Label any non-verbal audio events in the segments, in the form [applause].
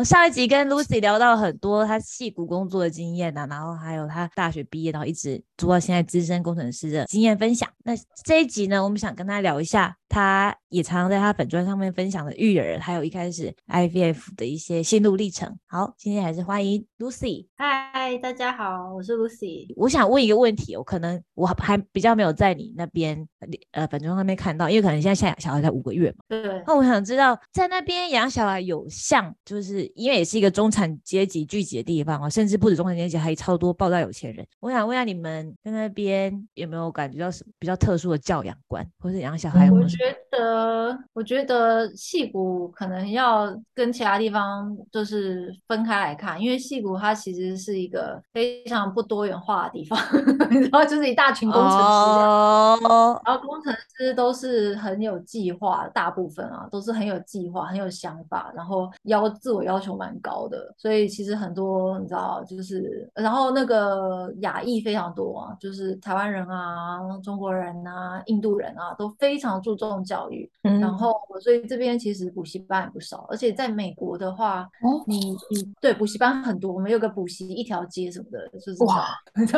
们上一集跟 Lucy 聊到很多她戏骨工作的经验呐，然后还有她大学毕业，然后一直做到现在资深工程师的经验分享。那这一集呢，我们想跟她聊一下，她也常常在她粉砖上面分享的育儿，还有一开始 IVF 的一些心路历程。好，今天还是欢迎 Lucy。嗨，大家好，我是 Lucy。我想问一个问题，我可能我还比较没有在你那边呃粉砖上面看到，因为可能现在现在小孩才五个月嘛。对。那我想知道，在那边养小孩有像就是因为也是一个中产阶级聚集的地方啊，甚至不止中产阶级，还超多爆炸有钱人。我想问下你们在那边有没有感觉到什么比较特殊的教养观，或是养小孩？我觉得，我觉得戏骨可能要跟其他地方就是分开来看，因为戏骨它其实是一个非常不多元化的地方，[laughs] 然后，就是一大群工程师，然后工程师都是很有计划，大部分啊都是很有计划、很有想法，然后要自我要求蛮高的，所以其实很多你知道，就是然后那个亚裔非常多啊，就是台湾人啊、中国人啊、印度人啊，都非常注重教育。然后所以这边其实补习班也不少，而且在美国的话，你你对补习班很多，我们有个补习一条街什么的，就是哇，[laughs] 颠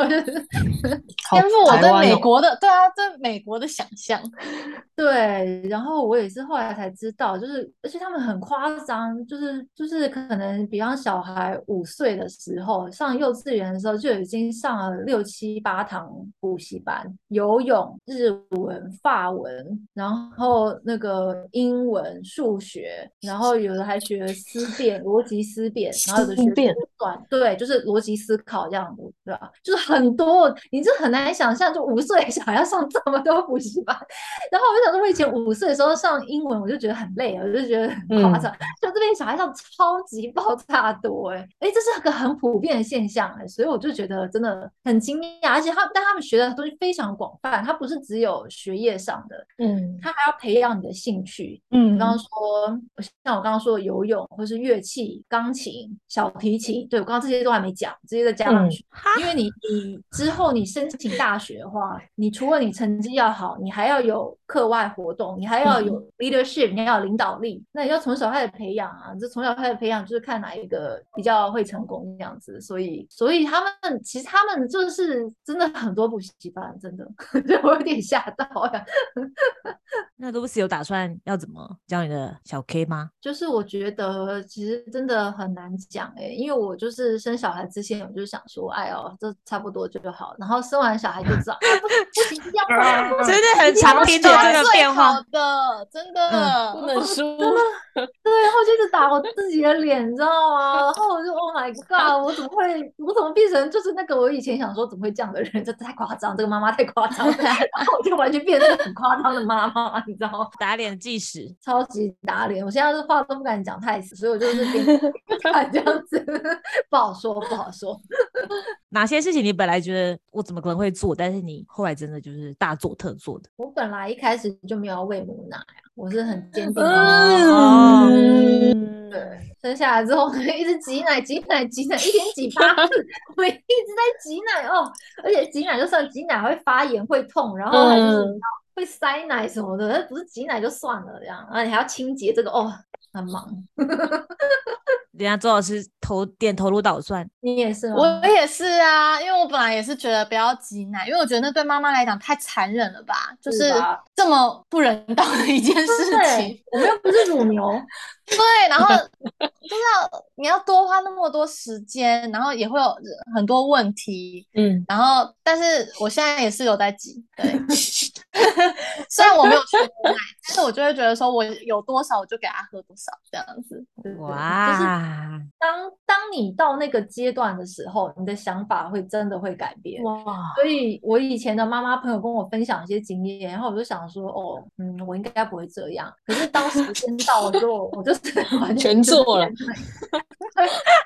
覆我对美国的对啊，对美国的想象。对，然后我也是后来才知道，就是而且他们很夸张，就是就是可能比方小孩五岁的时候上幼稚园的时候就已经上了六七八堂补习班，游泳、日文、法文，然后那个英文、数学，然后有的还学思辨、逻辑思辨，然后有的学短，对，就是逻辑思考这样子，对吧？就是很多，你这很难想象，就五岁小孩要上这么多补习班，然后我就想说，我以前五岁的时候上英文，我就觉得很累，我就觉得很夸张，就这边小孩上超级爆炸多，哎哎，这是个很普遍的现象，哎，所以我就觉得真的很惊讶，而且他但他们学的东西非常广泛，他不是只有学业上的，嗯，他还要培养你的兴趣，嗯，刚刚说像我刚刚说的游泳，或是乐器、钢琴、小提琴，对我刚刚这些都还没讲，直接再加上去，因为你你之后你申请大学的话，你除了你成绩要好，你还要有课外活动，你还要有。leadership，你要有领导力，那你要从小开始培养啊，这从小开始培养就是看哪一个比较会成功这样子，所以所以他们其实他们就是真的很多补习班，真的，[laughs] 我有点吓到呀。[laughs] 那 Lucy 有打算要怎么教你的小 K 吗？就是我觉得其实真的很难讲哎，因为我就是生小孩之前，我就想说，哎呦，这差不多就好，然后生完小孩就知道，不不行，要 [laughs] 真的很常听到这个变化的，真的不能输。[laughs] 对，然后就一直打我自己的脸，你知道吗？然后我就 Oh my God，我怎么会，我怎么变成就是那个我以前想说怎么会这样的人，[laughs] 这太夸张，这个妈妈太夸张，[laughs] 然后我就完全变成很夸张的妈妈，你知道吗？打脸计时，超级打脸。我现在是话都不敢讲太死，所以我就是边看这样子，不好说，不好说。哪些事情你本来觉得我怎么可能会做，但是你后来真的就是大做特做的？我本来一开始就没有喂母奶啊，我是很坚定的。嗯，对，生下来之后 [laughs] 一直挤奶，挤奶，挤奶，一天挤八次，我一直在挤奶哦。而且挤奶就算挤奶会发炎会痛，然后还是会塞奶什么的，那不是挤奶就算了这样，啊，你还要清洁这个哦，很忙。[laughs] 人家周老师投点头如捣蒜，你也是，我也是啊，因为我本来也是觉得不要挤奶，因为我觉得那对妈妈来讲太残忍了吧，就是这么不人道的一件事情。我们又不是乳牛。对，然后就是要你要多花那么多时间，然后也会有很多问题，嗯，然后但是我现在也是有在挤，对，[laughs] 虽然我没有去喝奶，但是我就会觉得说我有多少我就给他喝多少这样子，哇，就是当当你到那个阶段的时候，你的想法会真的会改变，哇，所以我以前的妈妈朋友跟我分享一些经验，然后我就想说，哦，嗯，我应该不会这样，可是当时间到了之后，我就。完全做了，[laughs]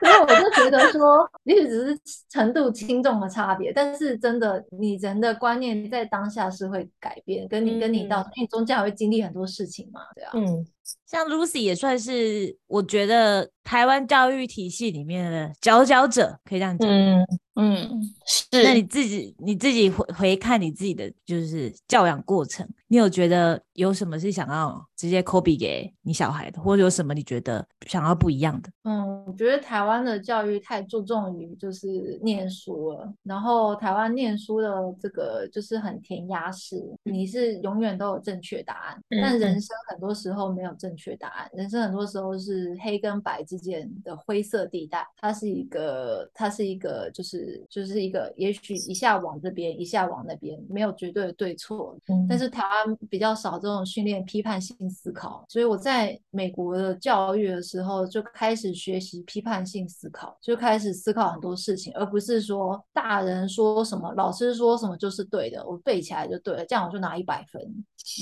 所以我就觉得说，也许只是程度轻重的差别，但是真的，你人的观念在当下是会改变，跟你跟你到，因为中间还会经历很多事情嘛，对啊，嗯。像 Lucy 也算是，我觉得台湾教育体系里面的佼佼者，可以这样讲。嗯嗯，是。那你自己你自己回回看你自己的就是教养过程，你有觉得有什么是想要直接 copy 给你小孩的，或者有什么你觉得想要不一样的？嗯，我觉得台湾的教育太注重于就是念书了，然后台湾念书的这个就是很填鸭式，你是永远都有正确答案，但人生很多时候没有正确答案，人生很多时候是黑跟白之间的灰色地带，它是一个，它是一个就是。就是一个，也许一下往这边，一下往那边，没有绝对的对错。嗯，但是台湾比较少这种训练批判性思考，所以我在美国的教育的时候就开始学习批判性思考，就开始思考很多事情，而不是说大人说什么，老师说什么就是对的，我背起来就对了，这样我就拿一百分。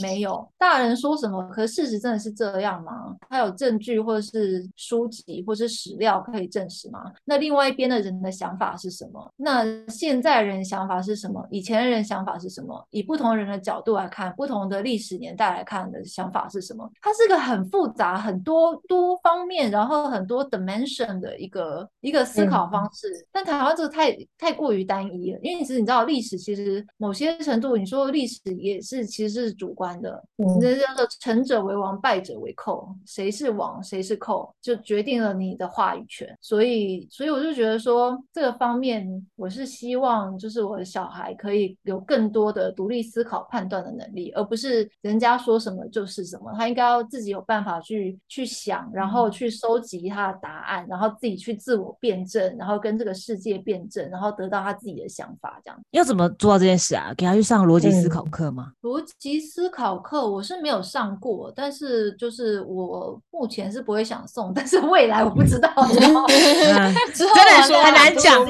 没有大人说什么，可事实真的是这样吗？他有证据或者是书籍或者是史料可以证实吗？那另外一边的人的想法是什么？那现在人想法是什么？以前人想法是什么？以不同人的角度来看，不同的历史年代来看的想法是什么？它是个很复杂、很多多方面，然后很多 dimension 的一个一个思考方式。但台湾这个太太过于单一了，因为其实你知道，历史其实某些程度，你说历史也是其实是主观的。那叫做成者为王，败者为寇，谁是王，谁是寇，就决定了你的话语权。所以，所以我就觉得说这个方面。我是希望，就是我的小孩可以有更多的独立思考、判断的能力，而不是人家说什么就是什么。他应该要自己有办法去去想，然后去收集他的答案，然后自己去自我辩证，然后跟这个世界辩证，然后得到他自己的想法。这样要怎么做到这件事啊？给他去上逻辑思考课吗？逻辑思考课我是没有上过，但是就是我目前是不会想送，但是未来我不知道。[laughs] 真的说很难讲。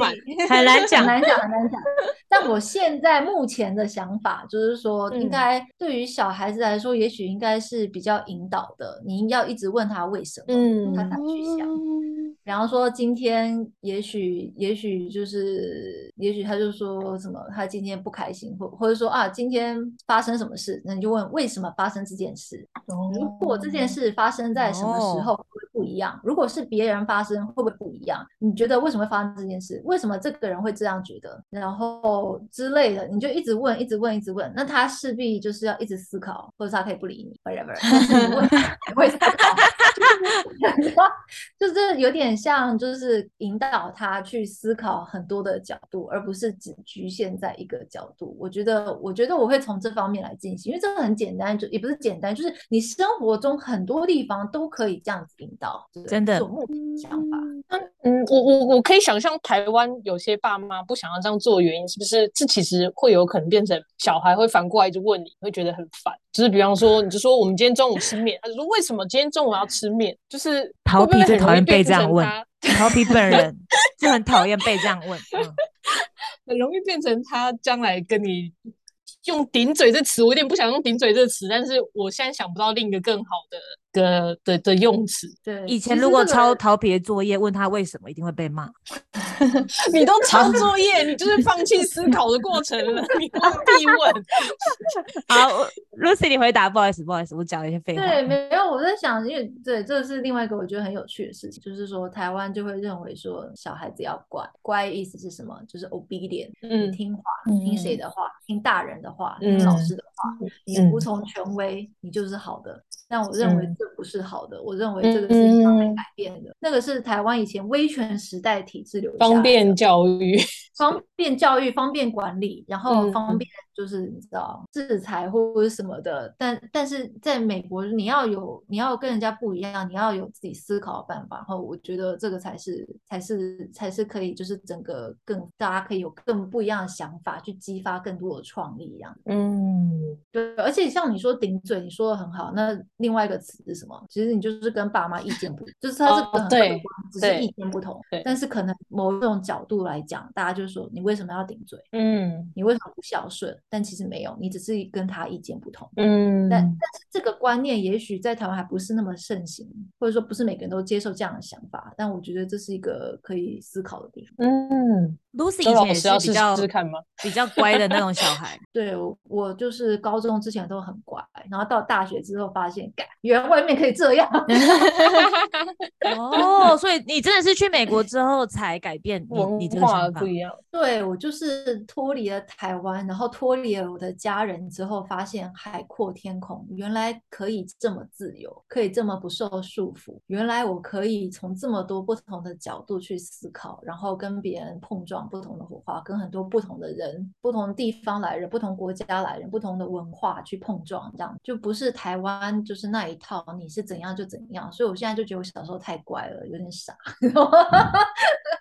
很难讲，很难讲，很难讲。但我现在目前的想法就是说，应该对于小孩子来说，也许应该是比较引导的。你要一直问他为什么，他才去想。比方说，今天也许，也许就是，也许他就说什么，他今天不开心，或或者说啊，今天发生什么事，那你就问为什么发生这件事。如果这件事发生在什么时候会不一样？如果是别人发生，会不会不一样？你觉得为什么会发生这件事？为什么这个人会这样觉得？然后之类的，你就一直问，一直问，一直问。那他势必就是要一直思考，或者他可以不理你，whatever。但是你问，会。[laughs] 就是有点像，就是引导他去思考很多的角度，而不是只局限在一个角度。我觉得，我觉得我会从这方面来进行，因为这个很简单，就也不是简单，就是你生活中很多地方都可以这样子引导，真的想法。嗯，我我我可以想象台湾有些爸妈不想要这样做的原因，是不是这其实会有可能变成小孩会反过来就问你会觉得很烦，就是比方说你就说我们今天中午吃面，他就说为什么今天中午要吃面？就是逃避最讨厌被这样问，逃避本人 [laughs] 就很讨厌被这样问，[laughs] 很容易变成他将来跟你。用顶嘴这词，我有点不想用顶嘴这词，但是我现在想不到另一个更好的。的的的用词，对，以前如果抄逃别作业，问他为什么，一定会被骂。[laughs] 你都抄作业，你就是放弃思考的过程了，你何必问？[laughs] 好，Lucy，你回答，不好意思，不好意思，我讲了一些废话。对，没有，我在想，因为对，这是另外一个我觉得很有趣的事情，就是说台湾就会认为说小孩子要乖，乖意思是什么？就是 obedient，嗯，听话，听谁的话？听大人的话，听老师的话，你服从权威，你就是好的。但我认为这不是好的，我认为这个是应该改变的。那个是台湾以前威权时代体制留下，方便教育，[laughs] 方便教育，方便管理，然后方便。就是你知道制裁或者什么的，但但是在美国，你要有你要跟人家不一样，你要有自己思考的办法。然后我觉得这个才是才是才是可以，就是整个更大家可以有更不一样的想法，去激发更多的创意一样。嗯，对。而且像你说顶嘴，你说的很好。那另外一个词是什么？其实你就是跟爸妈意见不，就是他是很客观，只是意见不同。但是可能某种角度来讲，大家就说你为什么要顶嘴？嗯，你为什么不孝顺？但其实没有，你只是跟他意见不同。嗯，但但是这个观念也许在台湾还不是那么盛行，或者说不是每个人都接受这样的想法。但我觉得这是一个可以思考的地方。嗯，Lucy 以前也是比较试看吗？[laughs] 比较乖的那种小孩。[laughs] 对我，我就是高中之前都很乖，然后到大学之后发现，干，原来外面可以这样。[laughs] 哦，所以你真的是去美国之后才改变你你文这个想法化不。一样，对我就是脱离了台湾，然后脱离了我的家人之后，发现海阔天空，原来可以这么自由，可以这么不受束缚。原来我可以从这么多不同的角度去思考，然后跟别人碰撞不同的火花，跟很多不同的人、不同地方来人、不同国家来人、不同的文化去碰撞，这样就不是台湾就是那一套，你是怎样就怎样。所以我现在就觉得我小时候太乖了，有点傻。[laughs]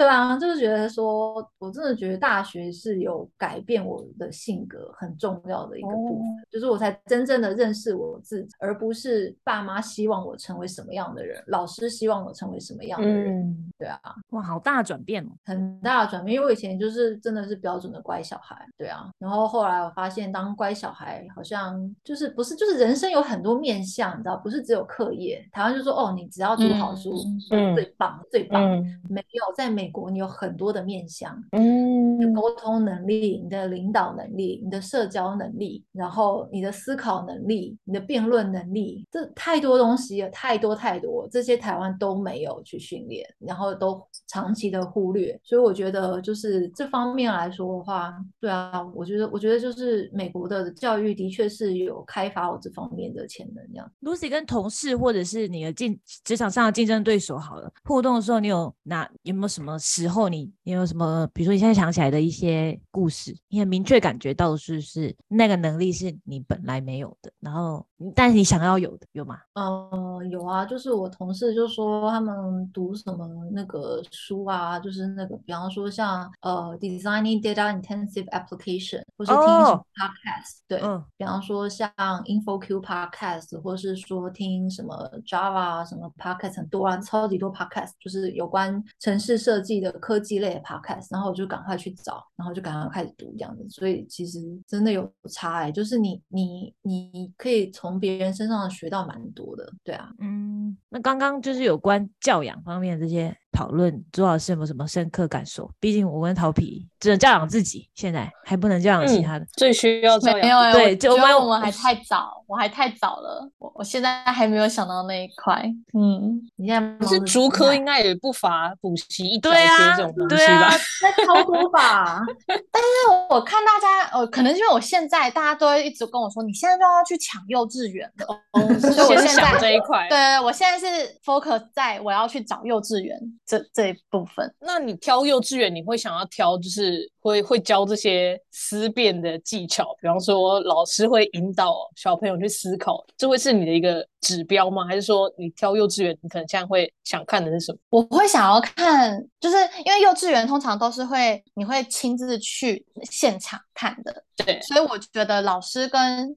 对啊，就是觉得说，我真的觉得大学是有改变我的性格很重要的一个部分，就是我才真正的认识我自己，而不是爸妈希望我成为什么样的人，老师希望我成为什么样的人。嗯，对啊，哇，好大的转变哦！很大的转变，因为我以前就是真的是标准的乖小孩，对啊，然后后来我发现当乖小孩好像就是不是就是人生有很多面向，你知道，不是只有课业。台湾就说哦，你只要读好书，嗯最棒最棒，嗯没有在美国你有很多的面向。嗯你的沟通能力、你的领导能力、你的社交能力，然后你的思考能力、你的辩论能力，这太多东西了，太多太多，这些台湾都没有去训练，然后都长期的忽略。所以我觉得，就是这方面来说的话，对啊，我觉得，我觉得就是美国的教育的确是有开发我这方面的潜能，这样。Lucy 跟同事或者是你的竞职场上的竞争对手好了，互动的时候，你有拿有没有什么时候你你有什么，比如说你现在想起来的一些故事，你很明确感觉到是是那个能力是你本来没有的，然后但是你想要有的，有吗？嗯，有啊，就是我同事就说他们读什么那个书啊，就是那个，比方说像呃，designing data intensive application，或是听什么哦 podcast，对，嗯比方说像 InfoQ podcast，或是说听什么 Java 什么 podcast 很多啊，超级多 podcast，就是有关城市设自己的科技类的 podcast，然后我就赶快去找，然后就赶快开始读这样子，所以其实真的有差哎、就是你你你可以从别人身上学到蛮多的，对啊。嗯，那刚刚就是有关教养方面这些讨论，朱老师有没有什么深刻感受？毕竟我跟陶皮只能教养自己，现在还不能教养其他的。最需要教养。没有欸，对就我们我们还太早，我还太早了，我我现在还没有想到那一块。嗯，你现在忙可是着吃奶竹科应该也不乏补习一条街对啊这种东对啊西吧？[laughs] 那超多吧？但是我看大家，呃，可能因为我现在大家都会一直跟我说，你现在就要去抢幼稚园了。[laughs] 哦，所以我现在这一块。对，我现在是 focus 在我要去找幼稚园这这一部分。那你挑幼稚园，你会想要挑就是会会教这些思辨的技巧，比方说老师会引导小朋友去思考，这会是你的一个指标吗？还是说你挑幼稚园，你可能现在会想看的是什么？我会想要看，就是因为幼稚园通常都是会你会亲自去现场看的，对，所以我觉得老师跟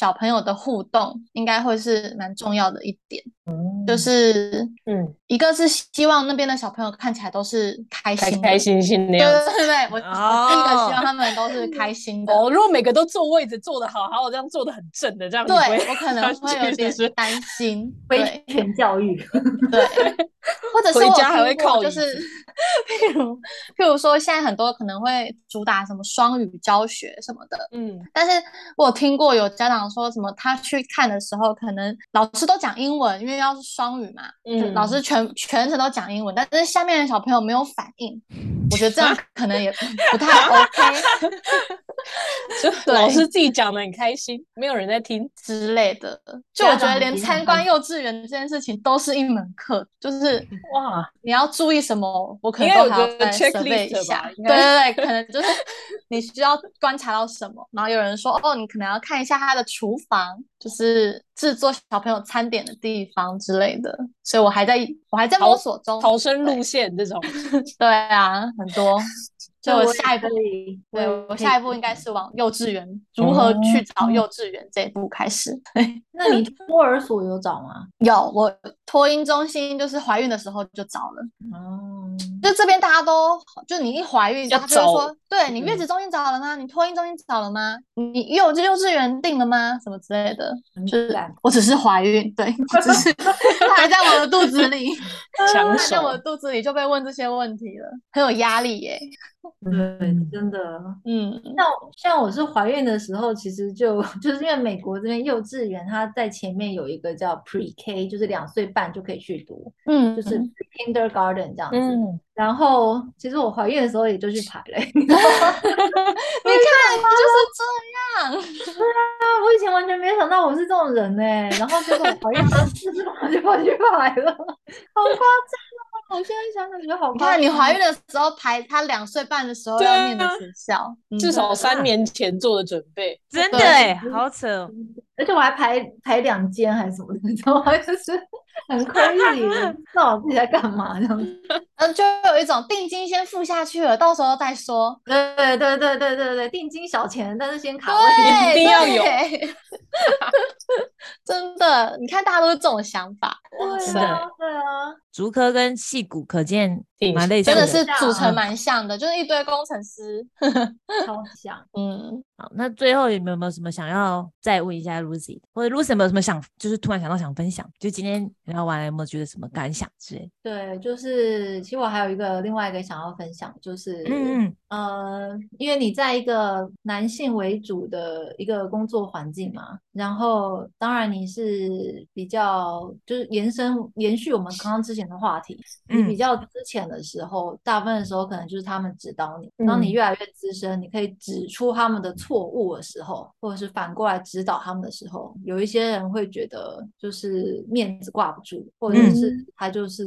小朋友的互动应该会是蛮重要的一点，嗯就是嗯，一个是希望那边的小朋友看起来都是开开心的开心心的对样子。对对对，我 [laughs] 我第一个希哦望他们都是开心的。哦，如果每个都坐位置坐的好好，这样坐的很正的，这样对我可能会有点是 [laughs] 担心，威对权教育，对，或者是我家还会听过靠椅就是 [laughs] 譬如譬如说现在很多可能会主打什么双语教学什么的，嗯，但是我有听过有家长说什么，他去看的时候，可能老师都讲英文，因为要是双语嘛，嗯老师全全程都讲英文，但是下面的小朋友没有反应，我觉得这样可能也不太 OK [laughs] 就 [laughs] 老师自己讲的很开心，没有人在听。之类的。就我觉得连参观幼稚园这件事情都是一门课，就是哇，你要注意什么，我可能都还要该有个再 checklist survey 一下。[laughs] 对对对，可 [laughs] 能就是你需要观察到什么，然后有人说哦，你可能要看一下他的厨房，就是制作小朋友餐点的地方之类的。所以我还在我还在摸索中。逃生路线这种，[laughs] 对啊，很多。所以我下一步，对对我下一步应该是往幼稚园如何去找幼稚园这一步开始。那你托儿所有找吗？有，我托婴中心就是怀孕的时候就找了。哦，就就这边大家都，就你一怀孕，要他就会说，对你月子中心找了吗？你托婴中心找了吗？你幼幼稚园定了吗？什么之类的，就是我只是怀孕，对，只是 [laughs] 还在我的肚子里，抢还在我手的肚子里就被问这些问题了，很有压力耶。对，真的。嗯，像像我是怀孕的时候，其实就 [laughs] 就是因为美国这边幼稚园，它在前面有一个叫 Pre K，就是两岁半就可以去读，嗯，就是 Kindergarten 这样子。嗯，然后其实我怀孕的时候也就去排了、欸，[laughs] 你看 [laughs] 就是这样，[laughs] 我以前完全没有想到我是这种人呢、然后结果我怀孕了，就是我就跑去排了，好夸张啊！我现在想想觉得好夸张。你看你怀孕的时候排他两岁半的时候对要念的啊学校，嗯至少三年前做的准备。真的对哎，好扯哦。而且我还排排两间还是什么的，你知道吗？[laughs] 就是很不知道我自己在干嘛这样子。[laughs] 嗯，就有一种定金先付下去了，到时候再说。对对对对对对对，定金小钱，但是先卡位。对，一定要有对 [laughs] 真的，你看大家都是这种想法，对的啊，对啊，竹科跟戏骨可见挺蛮类似的。真的是组成嗯蛮像的，就是一堆工程师。[laughs] 超像。嗯，好，那最后有没有没有什么想要再问一下 Lucy，的或者 Lucy 有没有什么想，就是突然想到想分享？就今天聊完了有没有觉得什么感想之类？对，就是其实我还有一个另外一个想要分享，就是嗯嗯呃，因为你在一个男性为主的一个工作环境嘛，然后当然你是比较就是延伸延续我们刚刚之前的话题，你比嗯较之前的时候，大部分的时候可能就是他们指导你，当你嗯。越来越资深，你可以指出他们的错误的时候，或者是反过来指导他们的时候，有一些人会觉得就是面子挂不住，或者是嗯。他就是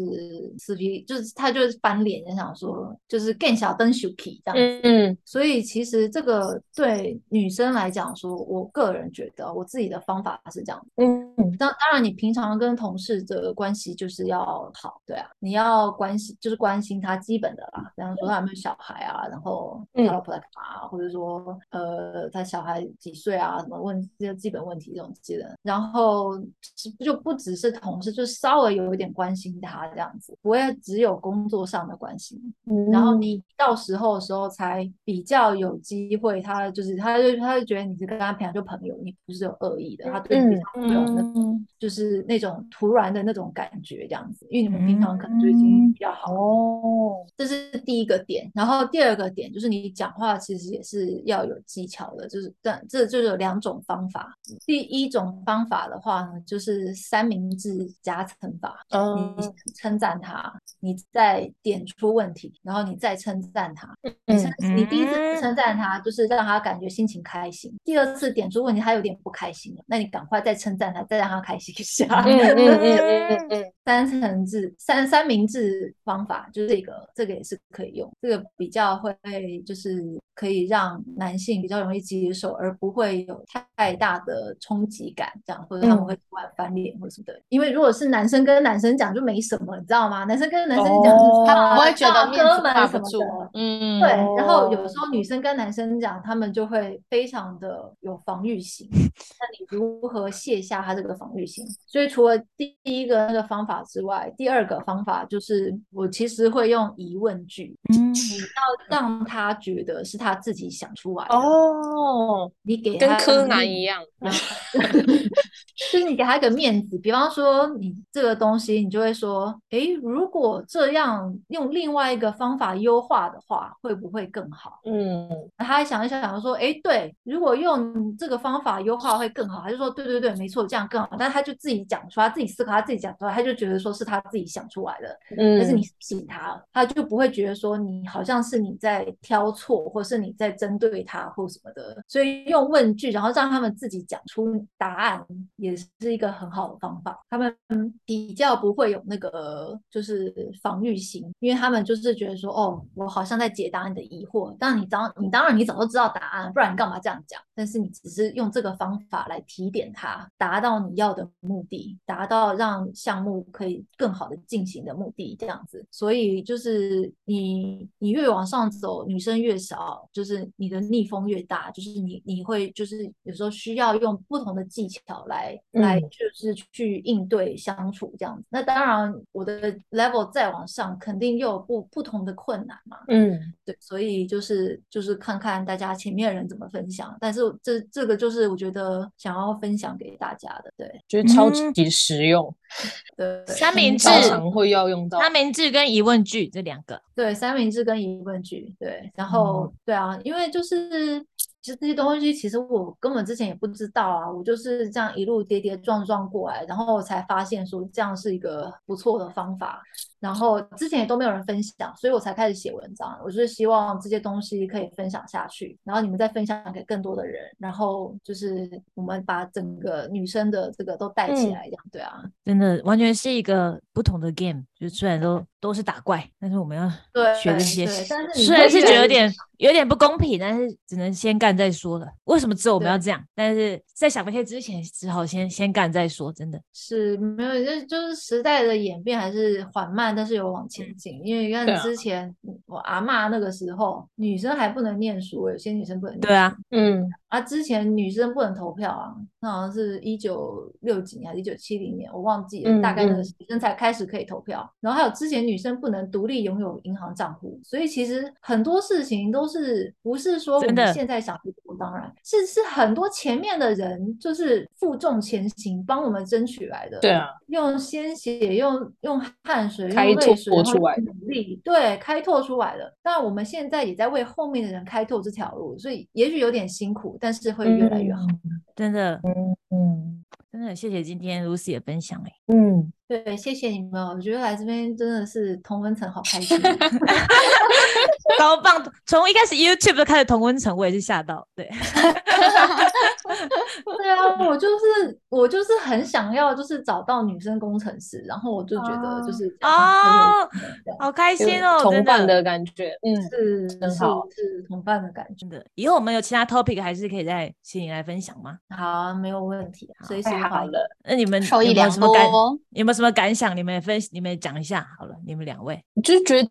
死皮，就是他就是翻脸，就想说就是更小灯 s h 这样子。嗯。所以其实这个对女生来讲说，我个人觉得我自己的方法是这样。嗯。当当然，你平常跟同事的关系就是要好，对啊，你要关系就是关心他基本的啦，比方说他有没有小孩啊，然后他嗯。老婆在干嘛，或者说呃他小孩几岁啊，什么问这些基本问题这种之类的，然后就不只是同事，就稍微有一点关心他这样子，不会只有工作上的关心。嗯，然后你到时候的时候才比较有机会，他就是他就他就觉得你是跟他平常就朋友，你不是有恶意的，他对你会有那嗯，就是那种突然的那种感觉这样子，因为你们平常可能就已经比较好这是第一个点，然后第二个点就是你讲话其实也是要有技巧的，就是这这就是有两种方法。第一种方法的话呢，就是三明治夹层法，嗯你称赞他，你再点出问题，然后你再称赞他。你称嗯你第一次嗯称赞他，就是让他感觉心情开心；第二次点出问题，他有点不开心了，那你赶快再称赞他，再让他开心一下。嗯嗯嗯嗯嗯 [laughs] 三层制三三明治方法，就是这个这个也是可以用，这个比较会就是可以让男性比较容易接受，而不会有太大的冲击感，这样或者他们嗯会突然翻脸或什么的。因为如果是男生跟男生讲就没什么，你知道吗？男生跟男生讲就是哦啊不会觉得面哥子们什么挂不住的。嗯，对，然后有时候女生跟男生讲，他们就会非常的有防御心。[laughs] 那你如何卸下他这个防御心？所以除了第一个那个方法之外，第二个方法就是我其实会用疑问句，嗯你要让他觉得是他自己想出来的。哦，你给他跟柯南一样，[laughs] 就是你给他一个面子，比方说你这个东西，你就会说，诶，如果这样用另外一个方法优化的话，会不会更好？嗯他还想一想，想说，诶，对，如果用这个方法优化会更好。他就说，对对对，没错，这样更好。但他就自己讲出来，他自己思考，他自己讲出来，他就觉得说是他自己想出来的。嗯，但是你信他，他就不会觉得说你好像是你在挑错，或是你在针对他或什么的。所以用问句，然后让他们自己讲出答案，也是一个很好的方法。他们比较不会有那个就是防御心，因为他们就是觉得说，哦，我好像在解答你的疑惑。但你当你当然你早就知道答案，不然你干嘛这样讲？但是你只是用这个方法来提点他，达到你要的目的，达到让项目可以更好的进行的目的这样子。所以就是你你越往上走，女生越少，就是你的逆风越大，就是你你会就是有时候需要用不同的技巧来来就是去应对相处这样子。那当然我的 level 再往上，肯定又有不不同的困难嘛。嗯，对，所以就是就是看看大家前面的人怎么分享，但是这这个就是我觉得想要分享给大家的，对，就是超级实用。[laughs] 对，三明治常会要用到三明治跟疑问句这两个。对，三明治跟疑问句。对，然后对啊，因为就是其实这些东西其实我根本之前也不知道啊，我就是这样一路跌跌撞撞过来，然后才发现说这样是一个不错的方法。然后之前也都没有人分享，所以我才开始写文章。我就是希望这些东西可以分享下去，然后你们再分享给更多的人，然后就是我们把整个女生的这个都带起来，这样对啊，真的完全是一个不同的 game。就虽然都都是打怪，但是我们要学这些，虽然是觉得有点有点不公平，但是只能先干再说了。为什么只有我们要这样？但是在想那些之前，只好先先干再说。真的是没有，就就是时代的演变还是缓慢。但是有往前进，因为你看之前我阿妈那个时候，女生还不能念书，有些女生不能。对啊，嗯，啊，之前女生不能投票啊，那好像是一九六几年还是一九七零年，我忘记了，大概那个女生才开始可以投票。然后还有之前女生不能独立拥有银行账户，所以其实很多事情都是不是说我们现在想不当然，是是很多前面的人就是负重前行，帮我们争取来的。对啊，用鲜血，用用汗水。开拓出来，努力对开拓出来的。那我们现在也在为后面的人开拓这条路，所以也许有点辛苦，但是会越来越好。真的，嗯嗯，真的谢谢今天 Lucy 的分享哎，嗯，对，谢谢你们，我觉得来这边真的是同温层好开心，[laughs] 超棒！从一开始 YouTube 就开始同温层，我也是吓到，对。[laughs] 对啊，我就是我就是很想要，就是找到女生工程师，然后我就觉得就是哦，好开心哦，同伴的感觉，嗯，是很好，是同伴的感觉的。以后我们有其他 topic 还是可以再请你来分享吗？好，没有问题，随时好了。那你们有没有什么感？有没有什么感想？你们分，你们讲一下好了。你们两位，就是觉得。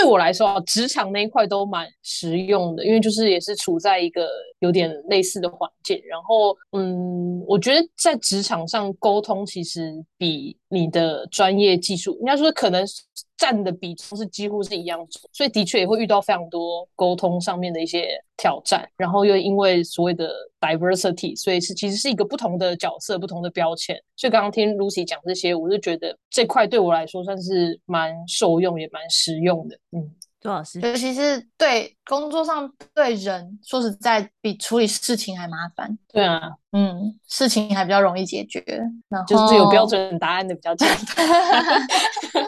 对我来说，职场那一块都蛮实用的，因为就是也是处在一个有点类似的环境。然后，嗯，我觉得在职场上沟通，其实比你的专业技术，应该说可能占的比重是几乎是一样，所以的确也会遇到非常多沟通上面的一些挑战。然后又因为所谓的 diversity，所以是其实是一个不同的角色、不同的标签。所以刚刚听 Lucy 讲这些，我就觉得这块对我来说算是蛮受用，也蛮实用的。嗯，周老师，尤其是对工作上对人，说实在，比处理事情还麻烦。对啊，嗯，事情还比较容易解决，然后就是有标准答案的比较简单。[laughs]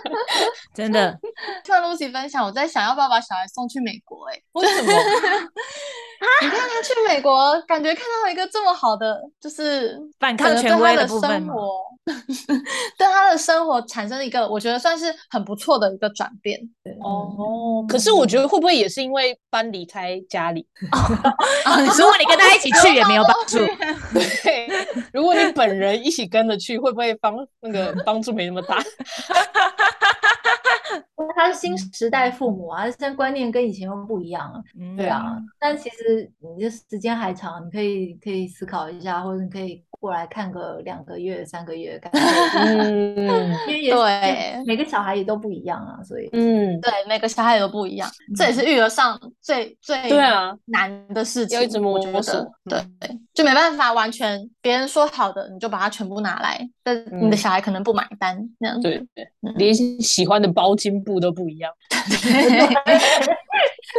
[laughs] 真的，听 Lucy 分享，我在想要不要把小孩送去美国？哎，为什么？[laughs] 你看他去美国，感觉看到一个这么好的，就是反抗权威的生活，对他的生活产生一个我觉得算是很不错的一个转变。哦，可是我觉得会不会也是因为搬离开家里？[laughs] 如果你跟他一起去也没有帮助。[laughs] 对，如果你本人一起跟着去，会不会帮那个帮助没那么大？[laughs] 他是新时代父母啊，现在观念跟以前又不一样了。对啊，但其实你的时间还长，你可以可以思考一下，或者你可以过来看个两个月、三个月，感觉嗯，因为对每个小孩也都不一样啊，所以嗯，对，每个小孩也都不一样，这也是育儿上最最对啊难的事情。要一直摸索，对对，就没办法完全别人说好的，你就把它全部拿来，但你的小孩可能不买单那样。对对，连喜欢的包巾布都不一样。[laughs] [laughs]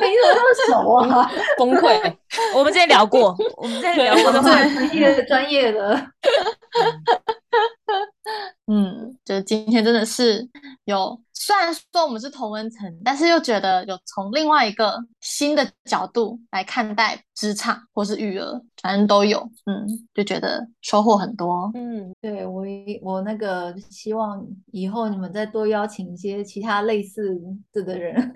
你怎么那么熟啊？[laughs] 崩溃！我们之前聊过，我们之前聊过的话，专业专业的。哈哈哈哈哈 [laughs] 嗯，就是今天真的是有，虽然说我们是同温层，但是又觉得有从另外一个新的角度来看待职场或是育儿，反正都有，嗯，就觉得收获很多。嗯，对我我那个希望以后你们再多邀请一些其他类似的的人，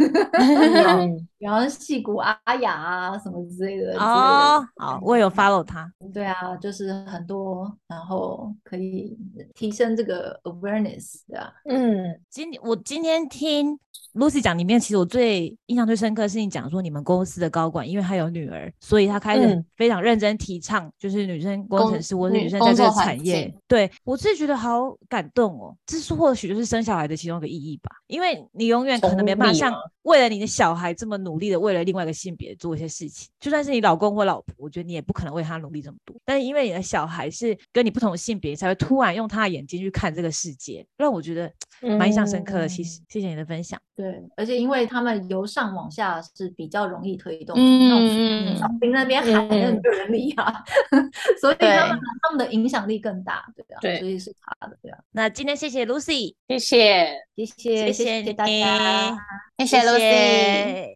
[laughs] 然后戏骨阿雅啊什么之类的。哦，好，我有 follow 他。对啊，就是很多，然后可以提升。升这个 awareness，对吧？嗯，今我今天听 Lucy 讲里面，其实我最印象最深刻是你讲说你们公司的高管，因为他有女儿，所以他开始嗯非常认真提倡，就是女生工工程师或者女女生在这个产业。对我自己觉得好感动哦，这是或许就是生小孩的其中一个意义吧，因为你永远可能没办法像为了你的小孩这么努力的为了另外一个性别做一些事情，就算是你老公或老婆，我觉得你也不可能为他努力这么多。但是因为你的小孩是跟你不同的性别，才会突然用他的眼睛去看这个世界，让我觉得蛮印象深刻的。其实，谢谢你的分享。对，而且因为他们由上往下是比较容易推动嗯，那种嗯小兵那边喊的人力啊，[laughs] 所以他们他们的影响力更大，对啊，对所以是他的，对啊，那今天谢谢 Lucy，谢谢。谢谢谢谢大家。谢谢 Lucy。谢